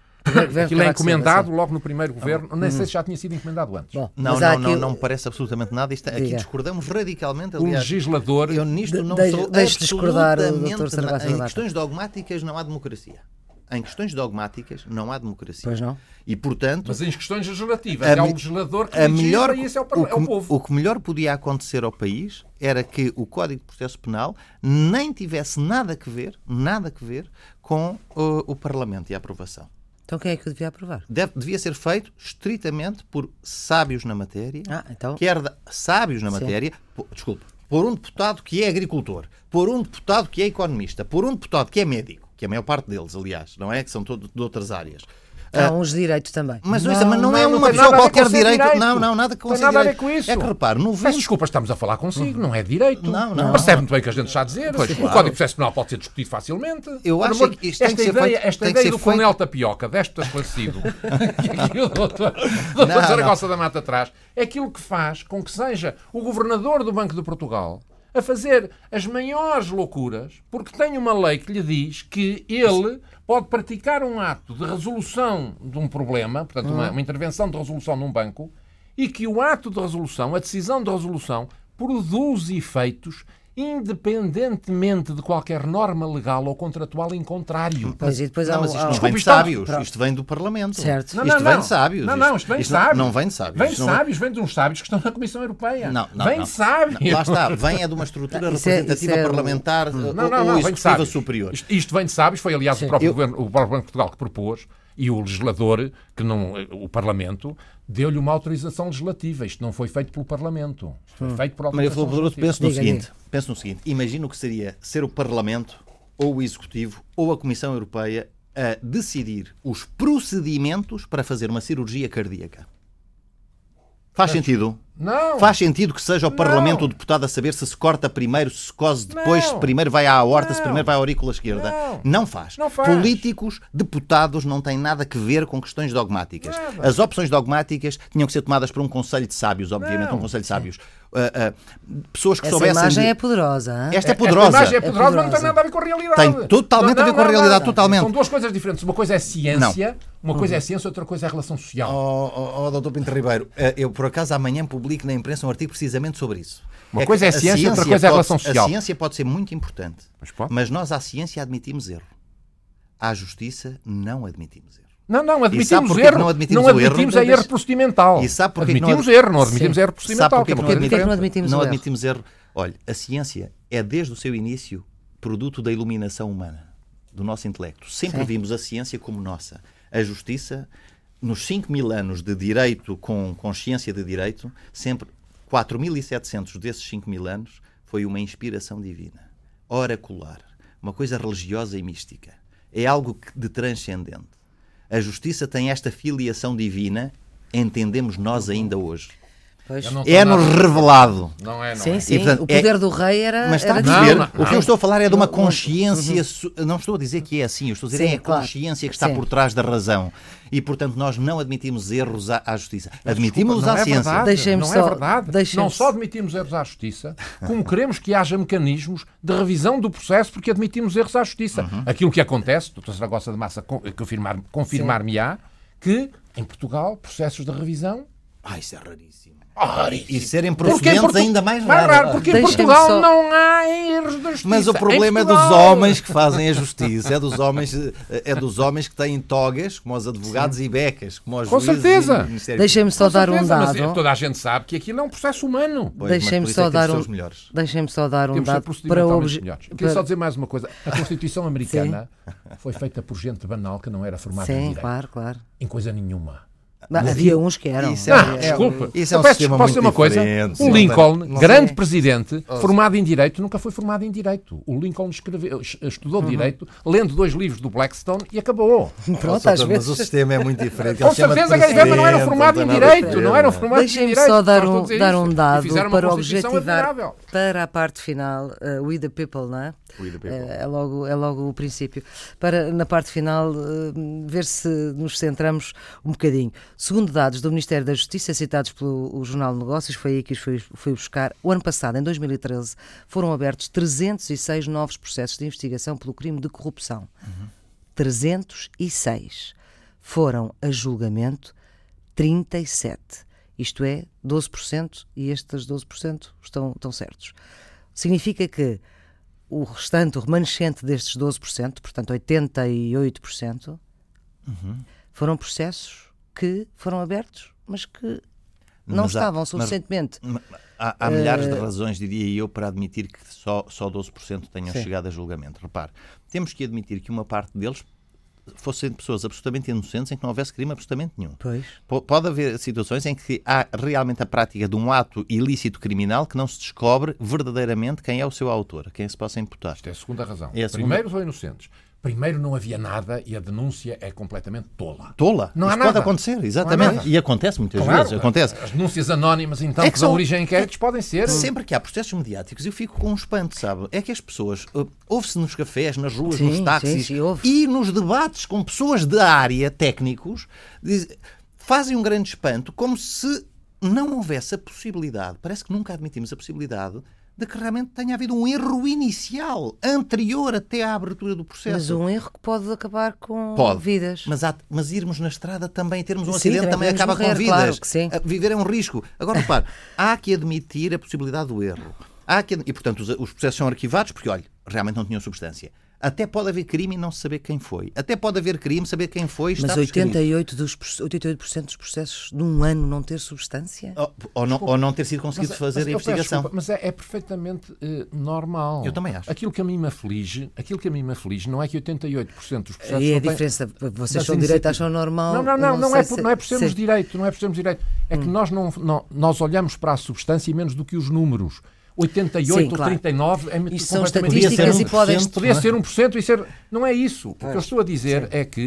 Aquilo é encomendado logo no primeiro governo. Não sei se já tinha sido encomendado antes. Bom, não, não, não, não me parece absolutamente nada. Isto, aqui discordamos radicalmente. Aliás, o legislador. Eu nisto não de, sou deixe discordar o Em questões dogmáticas não há democracia. Em questões dogmáticas não há democracia. Pois não. E, portanto, Mas em questões legislativas é o legislador que a melhor, e esse é o, o, que, é o povo. O que melhor podia acontecer ao país era que o Código de Processo Penal nem tivesse nada a ver, nada a ver com uh, o Parlamento e a aprovação. Então quem é que o devia aprovar? Deve, devia ser feito estritamente por sábios na matéria, ah, então... quer da, sábios na matéria, por, desculpe, por um deputado que é agricultor, por um deputado que é economista, por um deputado que é médico, que é a maior parte deles, aliás, não é? Que são todos de outras áreas. Há uns direitos também. Mas não, mas não, não é uma pessoa qualquer direito. direito. Não, não, nada com Tem nada a ver com isso. É que repare, no 20... Peço desculpa, estamos a falar consigo, não é direito. Não, não. Percebe muito bem o que a gente está a dizer. Pois, o claro. Código de Processo Penal pode ser discutido facilmente. Eu acho que isto esta tem ideia, feito, esta ideia do Coronel Tapioca, deste esclarecido, <laughs> que o doutor, doutor Zaragoza da Mata traz, é aquilo que faz com que seja o governador do Banco de Portugal a fazer as maiores loucuras, porque tem uma lei que lhe diz que ele pode praticar um ato de resolução de um problema, portanto, uma, uma intervenção de resolução num banco, e que o ato de resolução, a decisão de resolução, produz efeitos independentemente de qualquer norma legal ou contratual em contrário. Pois, e depois não, mas isto não vem de sábios, isto vem do Parlamento. Certo. Não, isto não, vem de sábios. Não, não, isto vem de sábios. Não, vem de sábios. Vem de sábios, vem de uns sábios que estão na Comissão Europeia. Não, não, vem de sábios. Lá está, vem é de uma estrutura representativa é, é parlamentar não, não, não, ou executiva superior. Isto, isto, vem de sábios, foi aliás Sim. o próprio Eu... governo, o próprio Banco de Portugal que propôs e o legislador, que não, o Parlamento, deu-lhe uma autorização legislativa. Isto não foi feito pelo Parlamento. Foi hum. feito por Maria Flor penso no seguinte, penso no seguinte, imagino que seria ser o Parlamento ou o Executivo ou a Comissão Europeia a decidir os procedimentos para fazer uma cirurgia cardíaca. Faz sentido? Não. Faz sentido que seja o não. Parlamento o deputado a saber se se corta primeiro, se se cose depois, não. se primeiro vai à aorta, não. se primeiro vai à aurícula esquerda. Não, faz. não faz. Políticos, deputados não têm nada a ver com questões dogmáticas. Nada. As opções dogmáticas tinham que ser tomadas por um conselho de sábios, obviamente, um conselho de sábios. Uh, uh, pessoas que Essa soubessem. Essa imagem de... é poderosa. Esta é poderosa. Esta imagem é poderosa, é poderosa, mas não tem nada a ver com a realidade. Tem totalmente a ver com a realidade, totalmente. São duas coisas diferentes. Uma coisa é ciência, uma coisa é ciência, outra coisa é relação social. Oh, oh, oh doutor Pinto Ribeiro, eh, eu por acaso amanhã publico na imprensa um artigo precisamente sobre isso. Uma é coisa é ciência, ciência, outra coisa é relação social. A ciência pode ser muito importante, mas, mas nós à ciência admitimos erro. À justiça não admitimos erro. Não, não, admitimos erro. Não admitimos, não admitimos erro? é erro procedimental. E sabe porque admitimos não erro, não admitimos Sim. erro procedimental. Sabe porque, é porque, porque, não admitimos, não erro? admitimos erro? Olha, a ciência é desde o seu início produto da iluminação humana, do nosso intelecto. Sempre Sim. vimos a ciência como nossa. A justiça, nos 5 mil anos de direito com consciência de direito, sempre 4.700 desses 5 mil anos foi uma inspiração divina, oracular, uma coisa religiosa e mística. É algo de transcendente. A justiça tem esta filiação divina, entendemos nós ainda hoje. É-nos revelado. Não é, não sim, é. Sim, portanto, o poder é... do rei era. Mas está era a perceber? O que eu estou a falar é de uma consciência. Uhum. Não estou a dizer que é assim, eu estou a dizer sim, é a claro. consciência que está sim. por trás da razão. E, portanto, nós não admitimos erros à, à justiça. Admitimos-los à é ciência. Verdade, não só, é verdade. Não só admitimos erros à justiça, como queremos que haja mecanismos de revisão do processo porque admitimos erros à justiça. Uhum. Aquilo que acontece, o Dr. Saragossa de Massa confirmar-me-á, confirmar que em Portugal, processos de revisão. Ah, isso é raríssimo. Ah, e, serem procedentes Portu... ainda mais raro. raro porque em Portugal só... não há erros da justiça. Mas o problema é dos homens que fazem a justiça, é dos homens, é dos homens que têm togas, como os advogados Sim. e becas, como os Com certeza. Deixem-me só dar um dado. Mas toda a gente sabe que aquilo é um processo humano. Deixem-me só, é dar um... Deixem só dar um dado para obje... Eu queria só dizer mais uma coisa. A Constituição americana foi feita por gente banal que não era formada Sim, em direito. claro, claro. Em coisa nenhuma. Mas havia uns que eram. Isso é, ah, é, desculpa. Isso é um peço, sistema posso dizer uma coisa? O Lincoln, não grande sei. presidente, formado em Direito, nunca foi formado em Direito. O Lincoln escreveu, estudou uhum. Direito, lendo dois livros do Blackstone e acabou. <laughs> Pronto, às vezes. Mas o sistema é muito diferente. Com certeza que a não eram formados em Direito. Não em Direito. Deixem-me só dar um, dar um dado para objetivar para a parte final, uh, We the People, não é? É, é, logo, é logo o princípio. Para, na parte final, uh, ver se nos centramos um bocadinho. Segundo dados do Ministério da Justiça, citados pelo Jornal de Negócios, foi aí que os fui, fui buscar. O ano passado, em 2013, foram abertos 306 novos processos de investigação pelo crime de corrupção. Uhum. 306. Foram a julgamento 37. Isto é, 12%, e estes 12% estão, estão certos. Significa que o restante, o remanescente destes 12%, portanto 88%, uhum. foram processos que foram abertos, mas que não mas estavam há, suficientemente. Mas, há, há milhares uh, de razões, diria eu, para admitir que só, só 12% tenham sim. chegado a julgamento. Repare, temos que admitir que uma parte deles fossem pessoas absolutamente inocentes em que não houvesse crime absolutamente nenhum. Pois. Pode haver situações em que há realmente a prática de um ato ilícito criminal que não se descobre verdadeiramente quem é o seu autor, quem se possa imputar. Isto é a segunda razão. É a segunda... Primeiro são inocentes. Primeiro não havia nada e a denúncia é completamente tola. Tola? Não Isso há nada. pode acontecer, exatamente. E acontece muitas claro, vezes. Acontece. As denúncias anónimas, então, é que, que são... origem a inquéritos, podem ser. Sempre que há processos mediáticos, eu fico com um espanto, sabe? É que as pessoas. Uh, ouve-se nos cafés, nas ruas, sim, nos táxis sim, sim, e nos debates com pessoas da área, técnicos, diz, fazem um grande espanto, como se não houvesse a possibilidade, parece que nunca admitimos a possibilidade de que realmente tenha havido um erro inicial, anterior até à abertura do processo. Mas um erro que pode acabar com pode, vidas. Mas, há, mas irmos na estrada também, termos um sim, acidente também, também acaba morrer, com vidas. Claro Viver é um risco. Agora, repare, <laughs> há que admitir a possibilidade do erro. Há que, e, portanto, os, os processos são arquivados porque, olha, realmente não tinham substância. Até pode haver crime e não saber quem foi. Até pode haver crime, saber quem foi. Mas 88%, dos, 88 dos processos num ano não ter substância? Ou, ou, não, ou não, ter sido conseguido mas, fazer mas, a investigação. Desculpa, mas é, é perfeitamente uh, normal. Eu também acho. Aquilo que a mim me aflige, aquilo que a mim me aflige não é que 88% dos processos. E a diferença, vocês são direito, acham normal. Não, não, não, não, não, é, por, se... não é por sermos se... direito, não é por sermos direito. É hum. que nós, não, não, nós olhamos para a substância e menos do que os números. 88 Sim, ou 39 é muito são estatísticas e podem... Podia ser 1% e ser... Não é isso. O que eu estou a dizer Sim. é que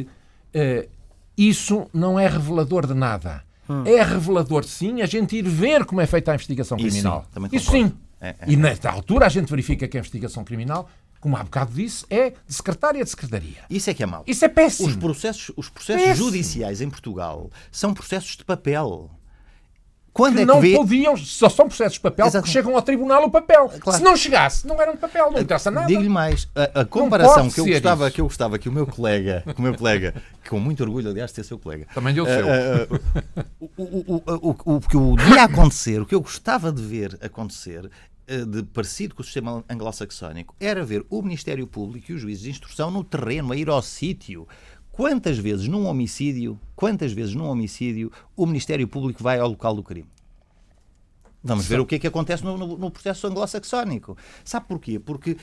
uh, isso não é revelador de nada. Hum. É revelador, sim, a gente ir ver como é feita a investigação criminal. Isso sim. Isso sim. É, é, e nesta altura a gente verifica que a investigação criminal como há bocado disse, é de secretária de secretaria. Isso é que é mau. Isso é péssimo. Os processos, os processos judiciais em Portugal são processos de papel. Quando que é que não vê... podiam, só são processos de papel Exatamente. que chegam ao tribunal o papel. Claro. Se não chegasse, não eram de papel, não interessa nada. Digo-lhe mais, a, a comparação que eu, gostava, que eu gostava que o meu colega, <laughs> que o meu colega, com muito orgulho, aliás, de ser seu colega. Também deu o seu. Uh, uh, o, o, o, o, que o dia acontecer, o que eu gostava de ver acontecer, de parecido com o sistema anglo-saxónico, era ver o Ministério Público e os juízes de instrução no terreno, a ir ao sítio, Quantas vezes num homicídio, quantas vezes num homicídio o Ministério Público vai ao local do crime? Vamos ver o que é que acontece no, no, no processo anglo-saxónico. Sabe porquê? Porque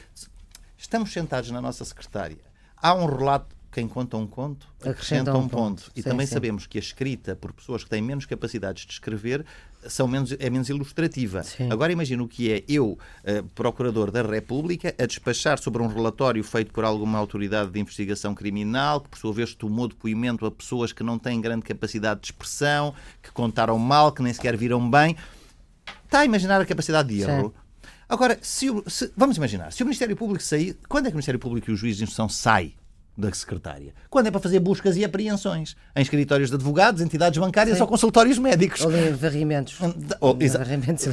estamos sentados na nossa secretária. Há um relato quem conta um conto acrescenta um ponto. E sim, também sim. sabemos que a escrita por pessoas que têm menos capacidades de escrever são menos, é menos ilustrativa. Sim. Agora imagina o que é eu, eh, procurador da República, a despachar sobre um relatório feito por alguma autoridade de investigação criminal, que por sua vez tomou depoimento a pessoas que não têm grande capacidade de expressão, que contaram mal, que nem sequer viram bem está a imaginar a capacidade de erro. Agora, se, se, vamos imaginar, se o Ministério Público sair, quando é que o Ministério Público e o juiz de instrução sai da secretária. Quando é para fazer buscas e apreensões em escritórios de advogados, entidades bancárias Sim. ou consultórios médicos. Ou em varrimentos. Ou, varrimentos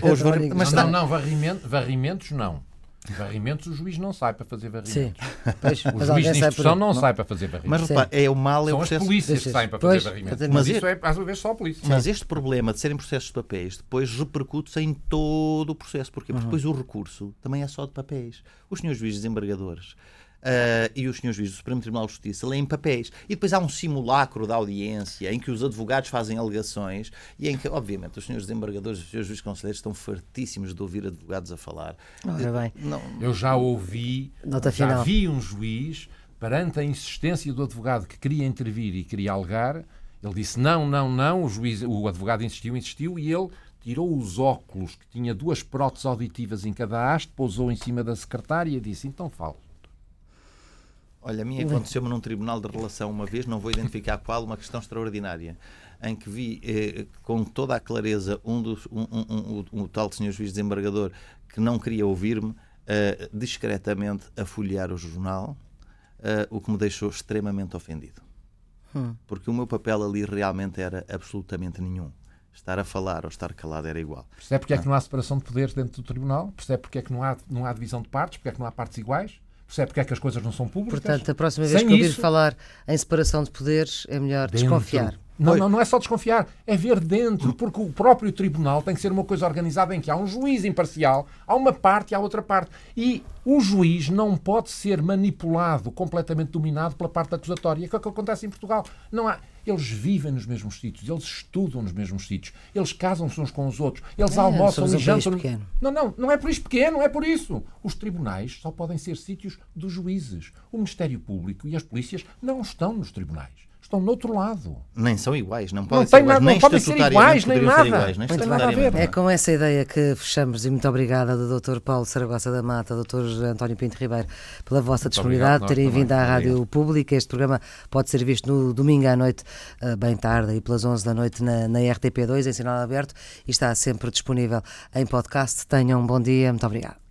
mas não, não, varrimentos, varrimentos não. Varrimentos o juiz não sai para fazer varrimentos. Sim. Pois, o juiz de instrução não, não, sai para fazer varrimentos. Mas repare, é o mal é São o processo... as polícias que saem para fazer pois, varrimentos. Mas, isso é, às vezes, só a polícia. Mas este problema de serem processos de papéis depois repercute-se em todo o processo. Porquê? Porque uhum. depois o recurso também é só de papéis. Os senhores juízes desembargadores Uh, e os senhores juízes do Supremo Tribunal de Justiça leem papéis e depois há um simulacro da audiência em que os advogados fazem alegações e em que, obviamente, os senhores desembargadores e os senhores juízes conselheiros estão fartíssimos de ouvir advogados a falar. Ora bem. Não... Eu já ouvi, Nota já final. vi um juiz perante a insistência do advogado que queria intervir e queria alegar, ele disse não, não, não, o, juiz, o advogado insistiu, insistiu e ele tirou os óculos, que tinha duas próteses auditivas em cada haste, pousou em cima da secretária e disse, então falo. Olha, a mim aconteceu-me num tribunal de relação uma vez, não vou identificar qual, uma questão extraordinária, em que vi eh, com toda a clareza um dos, um, um, um, um, tal senhor juiz desembargador que não queria ouvir-me eh, discretamente a folhear o jornal, eh, o que me deixou extremamente ofendido. Hum. Porque o meu papel ali realmente era absolutamente nenhum estar a falar ou estar calado era igual. Percebe porque é que não há separação de poderes dentro do tribunal? Percebe porque é que não há, não há divisão de partes? Porque é que não há partes iguais? Percebe porque é que as coisas não são públicas? Portanto, a próxima vez Sem que ouvir isso, falar em separação de poderes, é melhor dentro. desconfiar. Não, não, não é só desconfiar, é ver dentro, porque o próprio tribunal tem que ser uma coisa organizada em que há um juiz imparcial, há uma parte e há outra parte. E o juiz não pode ser manipulado, completamente dominado pela parte acusatória. Que é o que acontece em Portugal. Não há, eles vivem nos mesmos sítios, eles estudam nos mesmos sítios, eles casam-se uns com os outros, eles é, almoçam e jantam. Pequeno. Não, não, não é por isso pequeno, é por isso. Os tribunais só podem ser sítios dos juízes. O Ministério Público e as polícias não estão nos tribunais estão no outro lado. Nem são iguais, não podem não ser iguais, nada, nem não podem ser iguais, nem nada. Iguais, nem nada a ver. É com essa ideia que fechamos e muito obrigada do Dr. Paulo Saragossa da Mata, Dr. António Pinto Ribeiro, pela vossa muito disponibilidade, terem vindo à Rádio obrigado. Pública. Este programa pode ser visto no domingo à noite, eh, bem tarde, e pelas 11 da noite na, na RTP2, em sinal aberto, e está sempre disponível em podcast. Tenham um bom dia, muito obrigado.